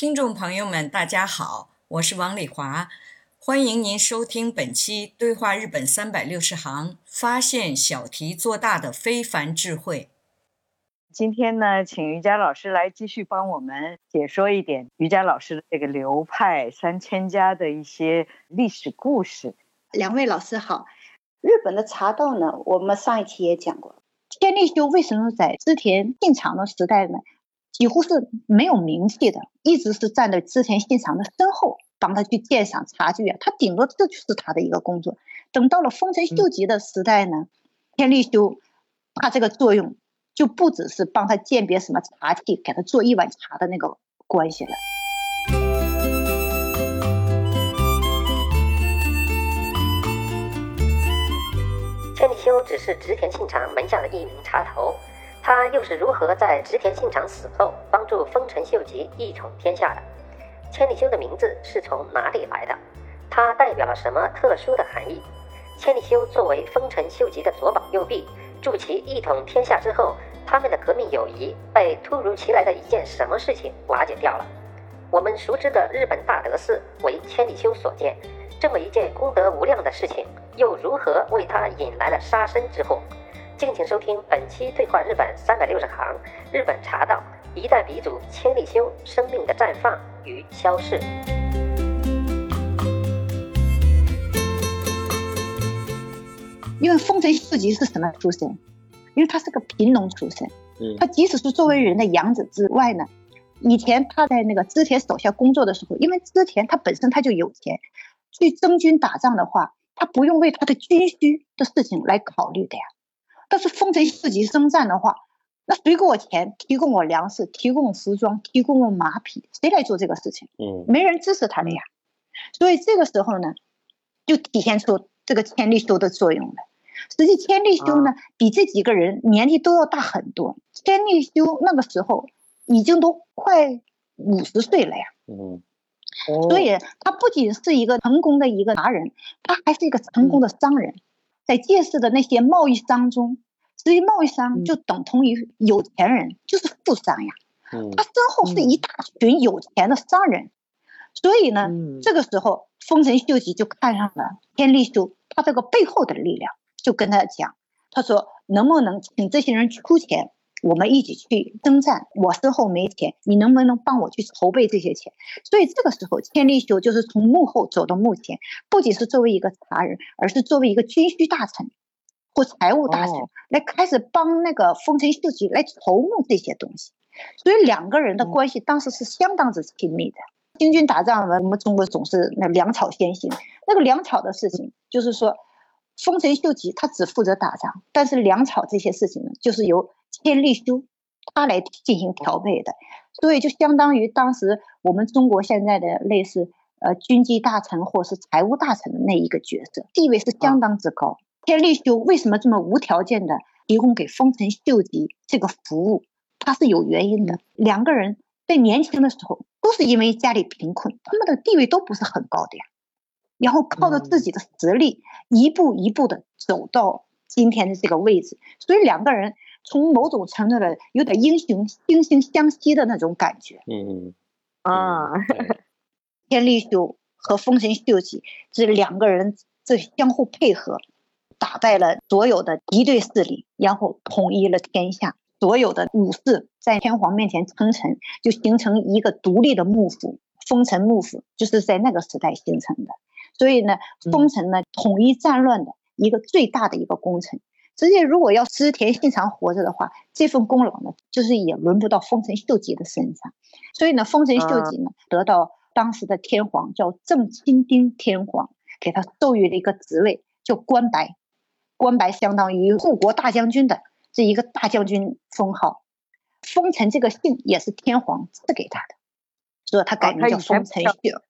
听众朋友们，大家好，我是王丽华，欢迎您收听本期《对话日本三百六十行》，发现小题做大的非凡智慧。今天呢，请瑜伽老师来继续帮我们解说一点瑜伽老师的这个流派三千家的一些历史故事。两位老师好，日本的茶道呢，我们上一期也讲过，天利休为什么在织田信长的时代呢？几乎是没有名气的，一直是站在织田信长的身后，帮他去鉴赏茶具啊。他顶多这就是他的一个工作。等到了丰臣秀吉的时代呢，天利休他这个作用就不只是帮他鉴别什么茶器，给他做一碗茶的那个关系了。千利休只是织田信长门下的一名茶头。他又是如何在织田信长死后帮助丰臣秀吉一统天下的？千里修的名字是从哪里来的？它代表了什么特殊的含义？千里修作为丰臣秀吉的左膀右臂，助其一统天下之后，他们的革命友谊被突如其来的一件什么事情瓦解掉了？我们熟知的日本大德寺为千里修所建，这么一件功德无量的事情，又如何为他引来了杀身之祸？敬请收听本期对话日本三百六十行，日本茶道一代鼻祖千利休生命的绽放与消逝。因为丰臣秀吉是什么出身？因为他是个贫农出身。嗯，他即使是作为人的养子之外呢，以前他在那个织田手下工作的时候，因为织田他本身他就有钱，去征军打仗的话，他不用为他的军需的事情来考虑的呀。但是丰臣秀吉征战的话，那谁给我钱，提供我粮食，提供服装，提供我马匹，谁来做这个事情？嗯，没人支持他的呀。所以这个时候呢，就体现出这个千利休的作用了。实际千利休呢，比这几个人年纪都要大很多。千利休那个时候已经都快五十岁了呀。嗯，所以他不仅是一个成功的一个达人，他还是一个成功的商人。在借势的那些贸易商中，这些贸易商就等同于有钱人，就是富商呀。他身后是一大群有钱的商人，所以呢，这个时候丰臣秀吉就看上了天利秀，他这个背后的力量，就跟他讲，他说能不能请这些人出钱？我们一起去征战，我身后没钱，你能不能帮我去筹备这些钱？所以这个时候，千利休就是从幕后走到幕前，不仅是作为一个茶人，而是作为一个军需大臣或财务大臣，来开始帮那个丰臣秀吉来筹募这些东西。所以两个人的关系当时是相当之亲密的。行军打仗，我们中国总是那粮草先行，那个粮草的事情，就是说丰臣秀吉他只负责打仗，但是粮草这些事情呢，就是由千利休他来进行调配的，所以就相当于当时我们中国现在的类似呃军机大臣或是财务大臣的那一个角色，地位是相当之高。千利休为什么这么无条件的提供给丰臣秀吉这个服务？他是有原因的。两个人在年轻的时候都是因为家里贫困，他们的地位都不是很高的呀，然后靠着自己的实力一步一步的走到今天的这个位置，所以两个人。从某种程度的有点英雄惺惺相惜的那种感觉。嗯啊，天利秀和丰臣秀吉这两个人这相互配合，打败了所有的敌对势力，然后统一了天下。所有的武士在天皇面前称臣，就形成一个独立的幕府——丰臣幕府，就是在那个时代形成的。所以呢，丰臣呢统一战乱的一个最大的一个功臣。直接如果要织田信长活着的话，这份功劳呢，就是也轮不到丰臣秀吉的身上。所以呢，丰臣秀吉呢得到当时的天皇叫正清丁天皇，给他授予了一个职位叫关白，关白相当于护国大将军的。这一个大将军封号，丰臣这个姓也是天皇赐给他的，所以他改名叫丰臣秀。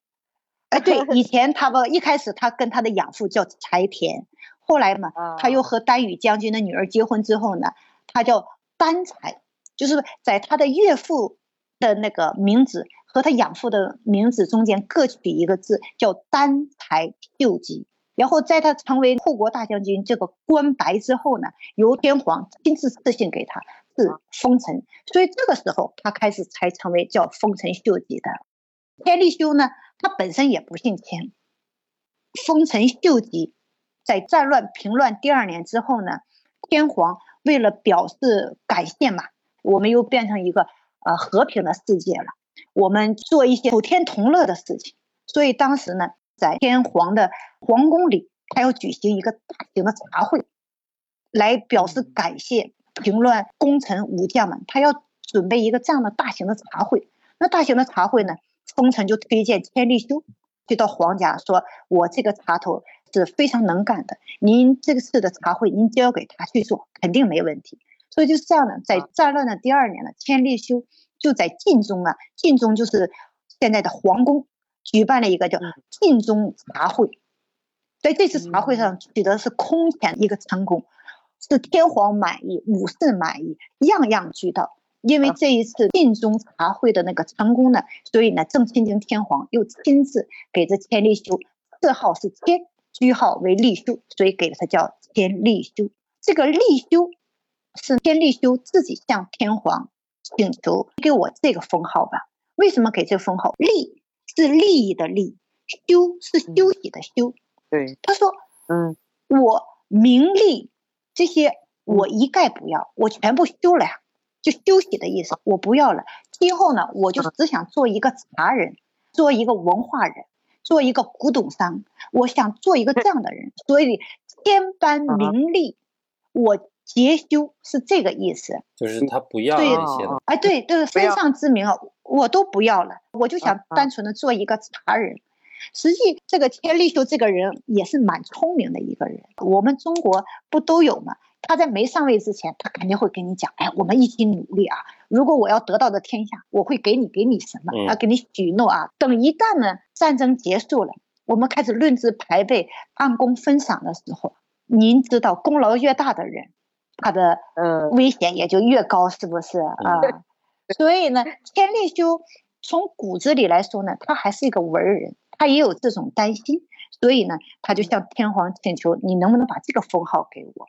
哎，对，以前他不一开始他跟他的养父叫柴田，后来嘛，他又和丹羽将军的女儿结婚之后呢，他叫丹柴，就是在他的岳父的那个名字和他养父的名字中间各取一个字，叫丹柴秀吉。然后在他成为护国大将军这个官白之后呢，由天皇亲自赐姓给他，是丰臣，所以这个时候他开始才成为叫丰臣秀吉的。千利休呢，他本身也不姓千。丰臣秀吉在战乱平乱第二年之后呢，天皇为了表示感谢嘛，我们又变成一个呃和平的世界了，我们做一些普天同乐的事情，所以当时呢。在天皇的皇宫里，他要举行一个大型的茶会，来表示感谢平乱功臣武将们。他要准备一个这样的大型的茶会。那大型的茶会呢，丰臣就推荐千利休就到皇家，说我这个茶头是非常能干的，您这次的茶会您交给他去做，肯定没问题。所以就是这样的，在战乱的第二年呢，千利休就在晋中啊，晋中就是现在的皇宫。举办了一个叫晋中茶会，在这次茶会上取得是空前一个成功，是天皇满意，武士满意，样样俱到。因为这一次晋中茶会的那个成功呢，所以呢，正清京天皇又亲自给这千利休字号是千，居号为利休，所以给了他叫千利休。这个利休是千利休自己向天皇请求给我这个封号吧？为什么给这个封号？利。是利益的利，休是休息的休。对，他说：“嗯，我名利这些我一概不要，我全部休了呀，就休息的意思，我不要了。今后呢，我就只想做一个茶人，做一个文化人，做一个古董商。我想做一个这样的人。所以千般名利，我。”节修是这个意思，就是他不要了。哎，对对，身上之名啊，我都不要了，我就想单纯的做一个茶人。实际这个千利休这个人也是蛮聪明的一个人，我们中国不都有吗？他在没上位之前，他肯定会跟你讲，哎，我们一起努力啊！如果我要得到的天下，我会给你给你什么？啊给你许诺啊！等一旦呢战争结束了，我们开始论资排辈、按功分赏的时候，您知道功劳越大的人。他的呃危险也就越高，是不是啊？所以呢，千利休从骨子里来说呢，他还是一个文人，他也有这种担心，所以呢，他就向天皇请求，你能不能把这个封号给我？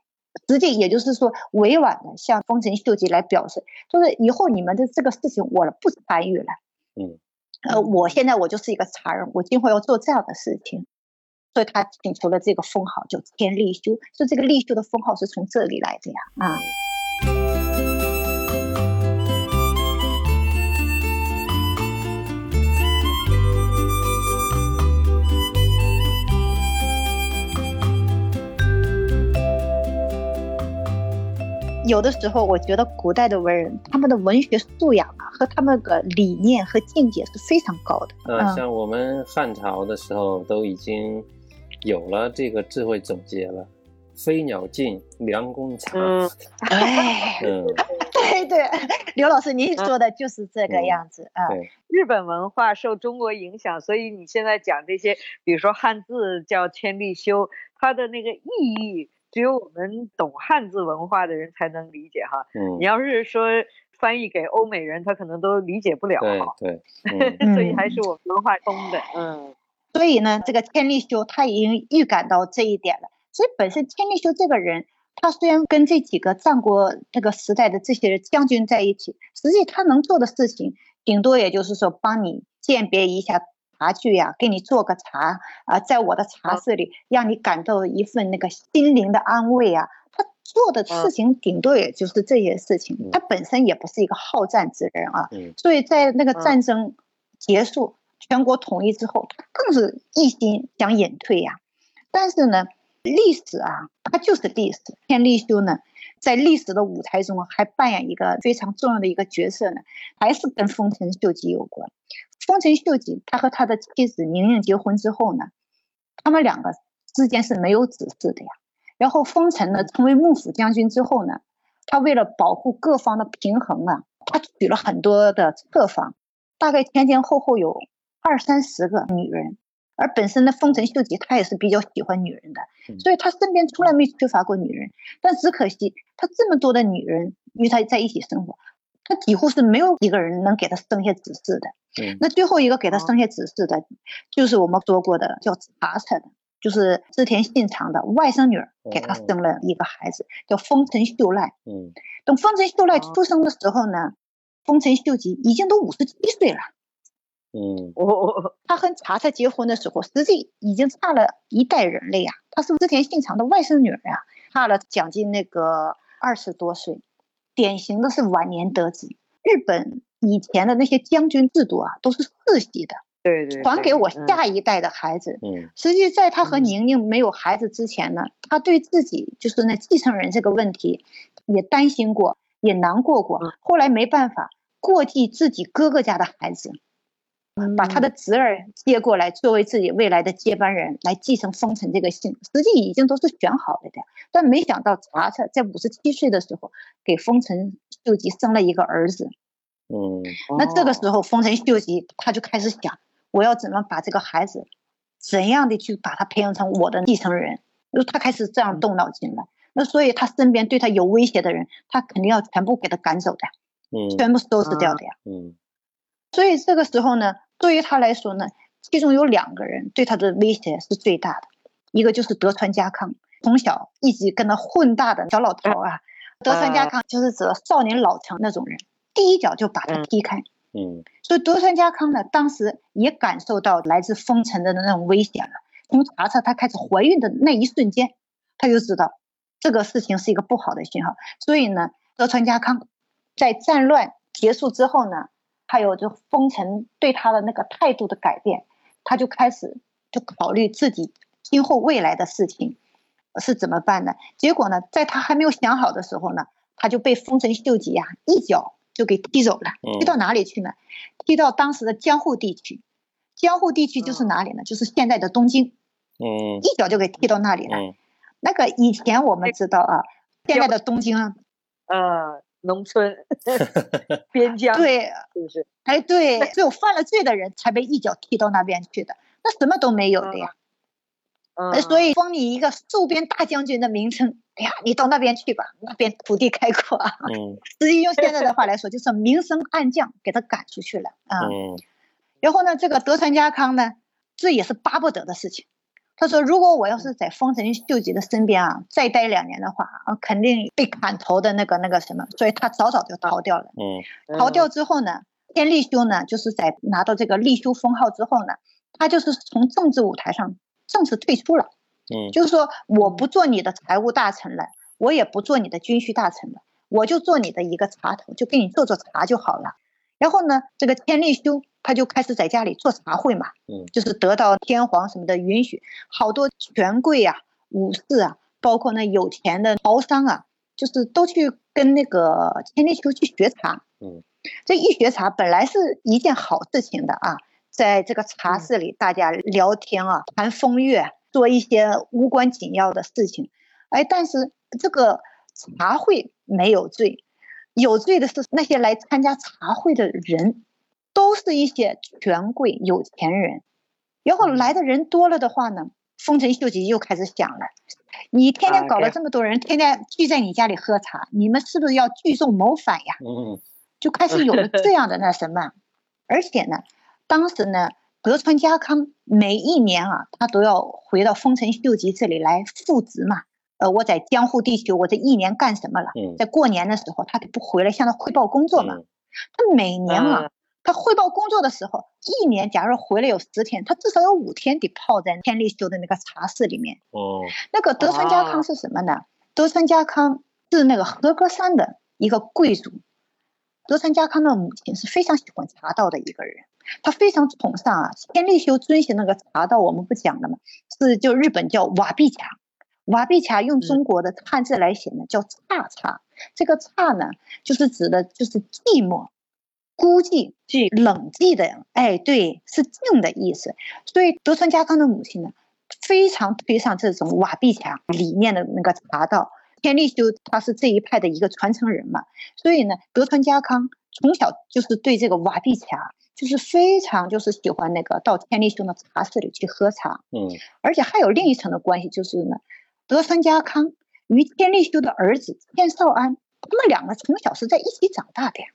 实际也就是说，委婉的向丰臣秀吉来表示，就是以后你们的这个事情我不参与了。嗯，呃，我现在我就是一个茶人，我今后要做这样的事情。所以他请求了这个封号叫天立修，所以这个立修的封号是从这里来的呀，啊。有的时候，我觉得古代的文人，他们的文学素养啊，和他们的理念和境界是非常高的。嗯，像我们汉朝的时候都已经。有了这个智慧总结了，飞鸟尽，良弓藏。嗯，哎，嗯，对对，刘老师您说的就是这个样子啊。日本文化受中国影响，所以你现在讲这些，比如说汉字叫千利休，它的那个意义，只有我们懂汉字文化的人才能理解哈。嗯，你要是说翻译给欧美人，他可能都理解不了。对对，所以还是我们文化通的。嗯。所以呢，这个千利休他已经预感到这一点了。所以本身千利休这个人，他虽然跟这几个战国那个时代的这些将军在一起，实际他能做的事情，顶多也就是说帮你鉴别一下茶具呀，给你做个茶啊，在我的茶室里，让你感到一份那个心灵的安慰啊。他做的事情顶多也就是这些事情，他本身也不是一个好战之人啊。所以在那个战争结束、全国统一之后，他更是一心想隐退呀。但是呢，历史啊，它就是历史。天立修呢？在历史的舞台中，还扮演一个非常重要的一个角色呢，还是跟丰臣秀吉有关。丰臣秀吉他和他的妻子宁宁结婚之后呢，他们两个之间是没有子嗣的呀。然后丰臣呢成为幕府将军之后呢，他为了保护各方的平衡啊，他娶了很多的侧房，大概前前后后有二三十个女人。而本身的丰臣秀吉他也是比较喜欢女人的，所以他身边从来没缺乏过女人。但只可惜他这么多的女人与他在一起生活，他几乎是没有一个人能给他生下子嗣的。那最后一个给他生下子嗣的，就是我们说过的叫茶茶的，就是织田信长的外甥女儿给他生了一个孩子，叫丰臣秀赖。嗯，等丰臣秀赖出生的时候呢，丰臣秀吉已经都五十七岁了。嗯，我他和茶茶结婚的时候，实际已经差了一代人了呀。他是织田信长的外甥女儿呀，差了将近那个二十多岁，典型的是晚年得子。日本以前的那些将军制度啊，都是世袭的，对对，传给我下一代的孩子。嗯，实际在他和宁宁没有孩子之前呢，他对自己就是那继承人这个问题也担心过，也难过过。后来没办法，过继自己哥哥家的孩子。把他的侄儿接过来作为自己未来的接班人，来继承丰臣这个姓，实际已经都是选好了的。但没想到查查在五十七岁的时候给丰臣秀吉生了一个儿子。嗯，那这个时候丰臣秀吉他就开始想，我要怎么把这个孩子，怎样的去把他培养成我的继承人？就他开始这样动脑筋了。那所以他身边对他有威胁的人，他肯定要全部给他赶走的，嗯，全部收拾掉的呀。嗯，所以这个时候呢。对于他来说呢，其中有两个人对他的威胁是最大的，一个就是德川家康，从小一直跟他混大的小老头啊，德川家康就是指少年老成那种人，第一脚就把他踢开。嗯，所以德川家康呢，当时也感受到来自丰臣的那种危险了。从查查她开始怀孕的那一瞬间，他就知道这个事情是一个不好的信号。所以呢，德川家康在战乱结束之后呢。还有就丰臣对他的那个态度的改变，他就开始就考虑自己今后未来的事情是怎么办呢？结果呢，在他还没有想好的时候呢，他就被丰臣秀吉呀一脚就给踢走了。踢到哪里去呢？踢到当时的江户地区。江户地区就是哪里呢？就是现在的东京。嗯。一脚就给踢到那里了。那个以前我们知道啊，现在的东京啊，呃。农村 边疆对，是不是？哎，对，只有犯了罪的人才被一脚踢到那边去的，那什么都没有的呀。嗯，所以封你一个戍边大将军的名称，哎呀，你到那边去吧，那边土地开阔啊。嗯，实际用现在的话来说，就是明升暗降，给他赶出去了啊。嗯，然后呢，这个德川家康呢，这也是巴不得的事情。他说：“如果我要是在丰臣秀吉的身边啊，再待两年的话啊，肯定被砍头的那个那个什么，所以他早早就逃掉了。嗯，逃掉之后呢，天立休呢，就是在拿到这个立休封号之后呢，他就是从政治舞台上正式退出了。嗯，就是说我不做你的财务大臣了，我也不做你的军需大臣了，我就做你的一个茶头，就给你做做茶就好了。然后呢，这个天立修。”他就开始在家里做茶会嘛，嗯，就是得到天皇什么的允许，好多权贵啊、武士啊，包括那有钱的豪商啊，就是都去跟那个千里秋去学茶，嗯，这一学茶本来是一件好事情的啊，在这个茶室里大家聊天啊，谈风月，做一些无关紧要的事情，哎，但是这个茶会没有罪，有罪的是那些来参加茶会的人。都是一些权贵有钱人，然后来的人多了的话呢，丰臣秀吉又开始想了：你天天搞了这么多人，天天聚在你家里喝茶，你们是不是要聚众谋反呀？嗯，就开始有了这样的那什么，而且呢，当时呢，德川家康每一年啊，他都要回到丰臣秀吉这里来复职嘛。呃，我在江户地区，我这一年干什么了？在过年的时候，他得不回来向他汇报工作嘛？他每年啊。他汇报工作的时候，一年假如回来有十天，他至少有五天得泡在天利休的那个茶室里面。哦，那个德川家康是什么呢？德川家康是那个和歌山的一个贵族。德川家康的母亲是非常喜欢茶道的一个人，他非常崇尚啊。天利休遵循那个茶道，我们不讲了吗？是就日本叫瓦壁茶，瓦壁茶用中国的汉字来写呢，叫侘茶。这个侘呢，就是指的就是寂寞。孤寂、即冷寂的，哎，对，是静的意思。所以德川家康的母亲呢，非常推崇这种瓦壁茶理念的那个茶道。天利修他是这一派的一个传承人嘛，所以呢，德川家康从小就是对这个瓦壁茶，就是非常就是喜欢那个到天利休的茶室里去喝茶。嗯，而且还有另一层的关系，就是呢，德川家康与天利修的儿子天少安，他们两个从小是在一起长大的呀。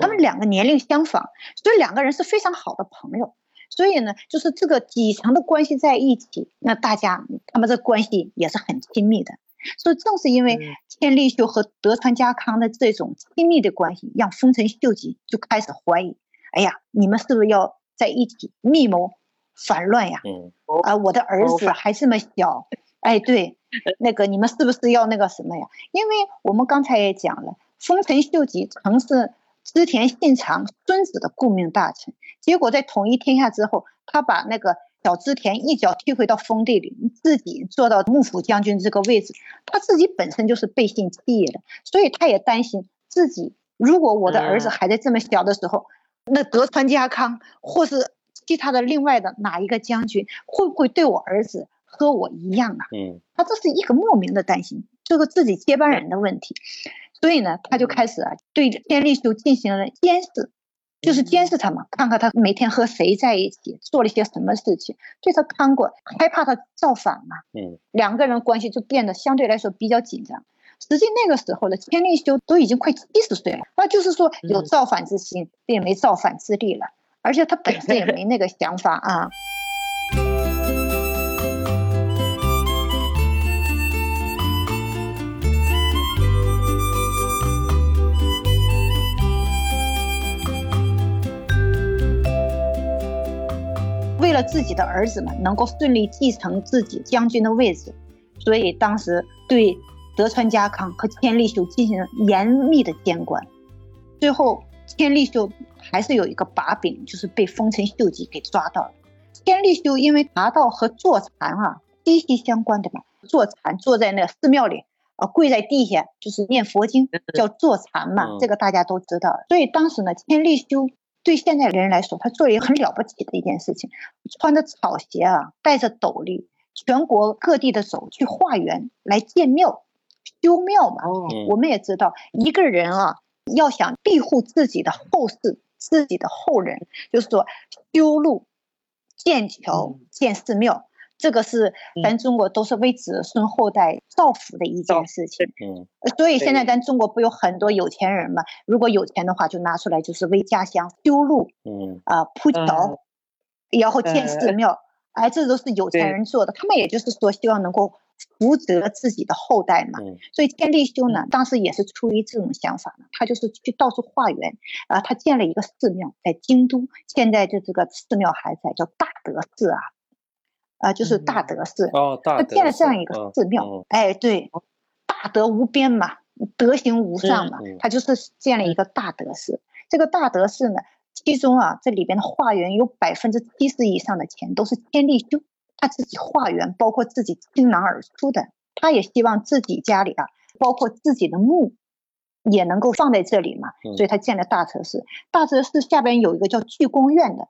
他们两个年龄相仿，所以两个人是非常好的朋友。所以呢，就是这个几层的关系在一起，那大家他们这关系也是很亲密的。所以正是因为千利休和德川家康的这种亲密的关系，让丰臣秀吉就开始怀疑：哎呀，你们是不是要在一起密谋反乱呀？嗯，啊，我的儿子还这么小，哎，对，那个你们是不是要那个什么呀？因为我们刚才也讲了，丰臣秀吉曾是。织田信长孙子的顾命大臣，结果在统一天下之后，他把那个小织田一脚踢回到封地里，自己坐到幕府将军这个位置。他自己本身就是背信弃义的，所以他也担心自己，如果我的儿子还在这么小的时候，那德川家康或是其他的另外的哪一个将军，会不会对我儿子和我一样啊？嗯，他这是一个莫名的担心，这个自己接班人的问题。所以呢，他就开始啊，对天利休进行了监视，就是监视他嘛，看看他每天和谁在一起，做了些什么事情，对他看过，害怕他造反嘛。嗯，两个人关系就变得相对来说比较紧张。实际那个时候呢天利休都已经快七十岁了，那就是说有造反之心，也没造反之力了，而且他本身也没那个想法啊。了自己的儿子们能够顺利继承自己将军的位置，所以当时对德川家康和千利休进行了严密的监管。最后，千利休还是有一个把柄，就是被丰臣秀吉给抓到了。千利休因为茶道和坐禅啊息息相关的嘛，坐禅坐在那寺庙里啊，跪在地下就是念佛经，叫坐禅嘛，这个大家都知道。所以当时呢，千利休。对现在人来说，他做了一个很了不起的一件事情，穿着草鞋啊，戴着斗笠，全国各地的走去化缘来建庙、修庙嘛。我们也知道，一个人啊，要想庇护自己的后世、自己的后人，就是说修路、建桥、建寺庙。这个是咱中国都是为子孙后代造福的一件事情，嗯，所以现在咱中国不有很多有钱人嘛？如果有钱的话，就拿出来就是为家乡修路，嗯啊铺桥，然后建寺庙，哎，这都是有钱人做的。他们也就是说希望能够福泽自己的后代嘛。所以天利休呢，当时也是出于这种想法呢，他就是去到处化缘，啊，他建了一个寺庙在京都，现在就这个寺庙还在，叫大德寺啊。啊，就是大德寺哦，他建了这样一个寺庙，哎，对，大德无边嘛，德行无上嘛，他就是建了一个大德寺。这个大德寺呢，其中啊，这里边的化缘有百分之七十以上的钱都是天地修他自己化缘，包括自己倾囊而出的。他也希望自己家里啊，包括自己的墓，也能够放在这里嘛，所以他建了大德寺。大德寺下边有一个叫聚光院的。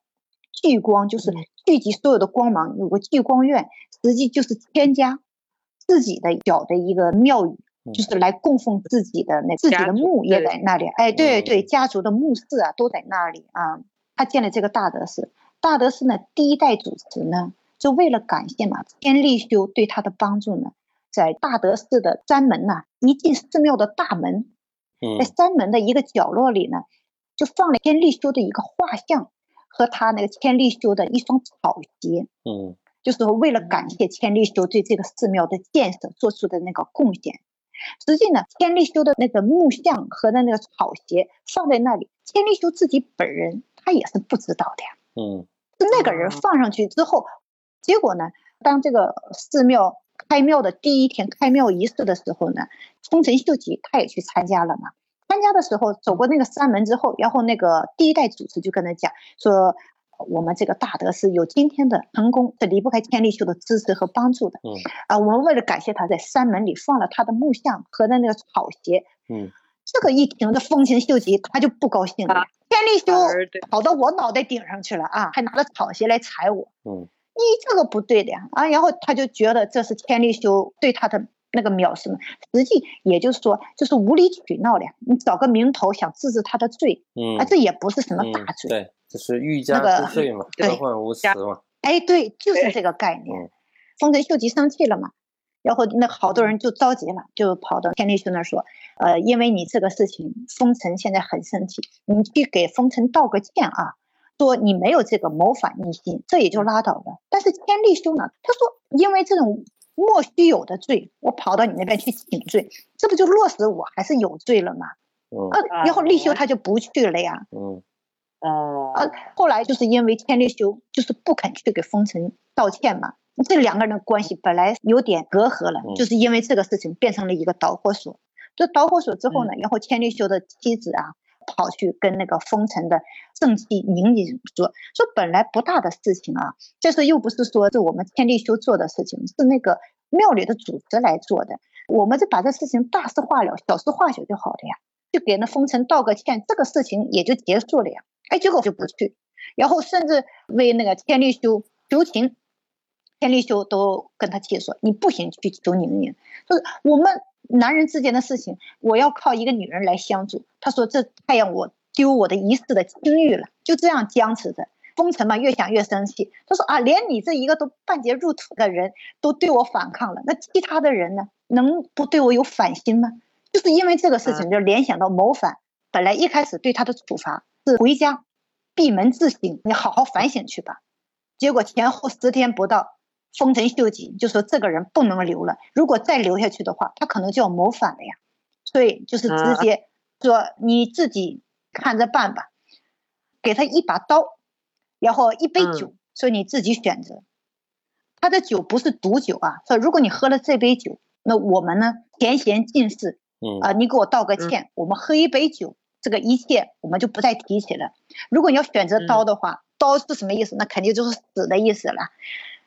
聚光就是聚集所有的光芒，有个聚光院，实际就是添加自己的小的一个庙宇，就是来供奉自己的那自己的墓也在那里。哎，对对，家族的墓室啊都在那里啊。他建了这个大德寺，大德寺呢第一代主持呢，就为了感谢嘛天利修对他的帮助呢，在大德寺的山门呐，一进寺庙的大门，在山门的一个角落里呢，就放了天利修的一个画像。和他那个千利休的一双草鞋，嗯，就是为了感谢千利休对这个寺庙的建设做出的那个贡献，实际呢，千利休的那个木像和那个草鞋放在那里，千利休自己本人他也是不知道的呀。嗯，是那个人放上去之后，结果呢，当这个寺庙开庙的第一天开庙仪式的时候呢，丰臣秀吉他也去参加了嘛。参加的时候走过那个山门之后，然后那个第一代主持就跟他讲说。我们这个大德是有今天的成功，是离不开千利休的支持和帮助的。嗯啊，我们为了感谢他，在山门里放了他的木像和那个草鞋。嗯，这个一听，这丰臣秀吉他就不高兴了。千利休跑到我脑袋顶上去了啊，还拿着草鞋来踩我。嗯，你这个不对的呀啊！然后他就觉得这是千利休对他的那个藐视嘛。实际也就是说，就是无理取闹的，你找个名头想治治他的罪。嗯，啊，这也不是什么大罪。对。就是欲加之罪嘛，何患无辞嘛。哎，对，就是这个概念。丰臣秀吉生气了嘛，然后那好多人就着急了，就跑到天利休那说：“呃，因为你这个事情，丰臣现在很生气，你去给丰臣道个歉啊，说你没有这个谋反逆心，这也就拉倒了。但是天利休呢，他说因为这种莫须有的罪，我跑到你那边去请罪，这不就落实我还是有罪了吗？嗯，啊，然后立休他就不去了呀。嗯。哦，啊，后来就是因为千利休就是不肯去给丰臣道歉嘛，这两个人的关系本来有点隔阂了，就是因为这个事情变成了一个导火索。这导火索之后呢，然后千利休的妻子啊跑去跟那个封臣的正气宁宁说，说本来不大的事情啊，这是又不是说是我们千利休做的事情，是那个庙里的主持来做的，我们就把这事情大事化了，小事化小就好了呀，就给那封臣道个歉，这个事情也就结束了呀。哎，结果就不去，然后甚至为那个千利休求情，千利休都跟他气说：“你不行去求宁宁，就是我们男人之间的事情，我要靠一个女人来相助。”他说：“这太让我丢我的一世的清誉了。”就这样僵持着。风尘嘛，越想越生气，他说：“啊，连你这一个都半截入土的人都对我反抗了，那其他的人呢，能不对我有反心吗？”就是因为这个事情，就联想到谋反，本来一开始对他的处罚。是回家闭门自省，你好好反省去吧。结果前后十天不到，丰臣秀吉就说这个人不能留了，如果再留下去的话，他可能就要谋反了呀。所以就是直接说你自己看着办吧，给他一把刀，然后一杯酒，说你自己选择。他的酒不是毒酒啊，说如果你喝了这杯酒，那我们呢前嫌尽释。嗯啊，你给我道个歉，我们喝一杯酒。这个一切我们就不再提起了。如果你要选择刀的话，刀是什么意思？那肯定就是死的意思了。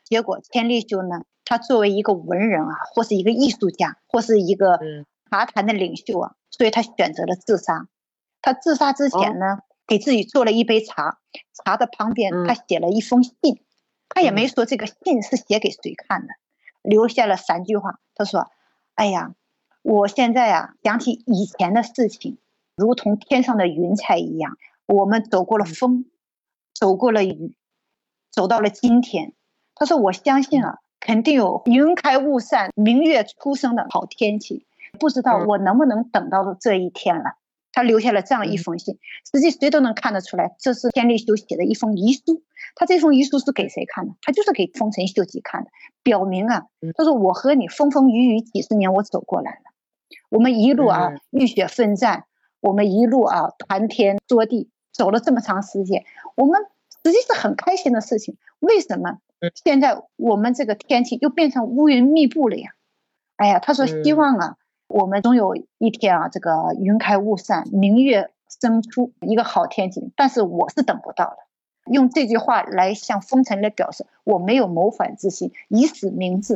结果千利休呢，他作为一个文人啊，或是一个艺术家，或是一个茶坛的领袖啊，所以他选择了自杀。他自杀之前呢，给自己做了一杯茶，茶的旁边他写了一封信，他也没说这个信是写给谁看的，留下了三句话。他说：“哎呀，我现在啊，想起以前的事情。”如同天上的云彩一样，我们走过了风，走过了雨，走到了今天。他说：“我相信啊，肯定有云开雾散、明月初升的好天气。不知道我能不能等到这一天了。”他留下了这样一封信，实际谁都能看得出来，这是天利休写的一封遗书。他这封遗书是给谁看的？他就是给丰臣秀吉看的，表明啊，他说：“我和你风风雨雨几十年，我走过来了，我们一路啊浴血奋战。”我们一路啊，谈天说地，走了这么长时间，我们实际是很开心的事情。为什么现在我们这个天气又变成乌云密布了呀？哎呀，他说希望啊，我们总有一天啊，这个云开雾散，明月升出一个好天气。但是我是等不到了。用这句话来向风尘来表示，我没有谋反之心，以死明志。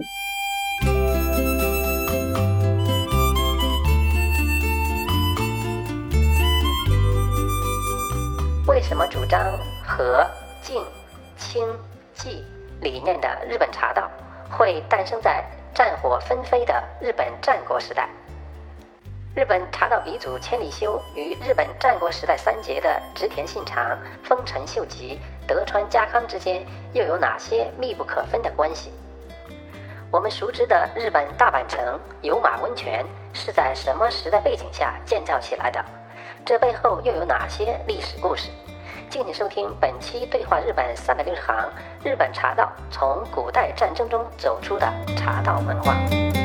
为什么主张和、静、清、寂理念的日本茶道会诞生在战火纷飞的日本战国时代？日本茶道鼻祖千利休与日本战国时代三杰的织田信长、丰臣秀吉、德川家康之间又有哪些密不可分的关系？我们熟知的日本大阪城有马温泉是在什么时代背景下建造起来的？这背后又有哪些历史故事？敬请收听本期《对话日本三百六十行》，日本茶道从古代战争中走出的茶道文化。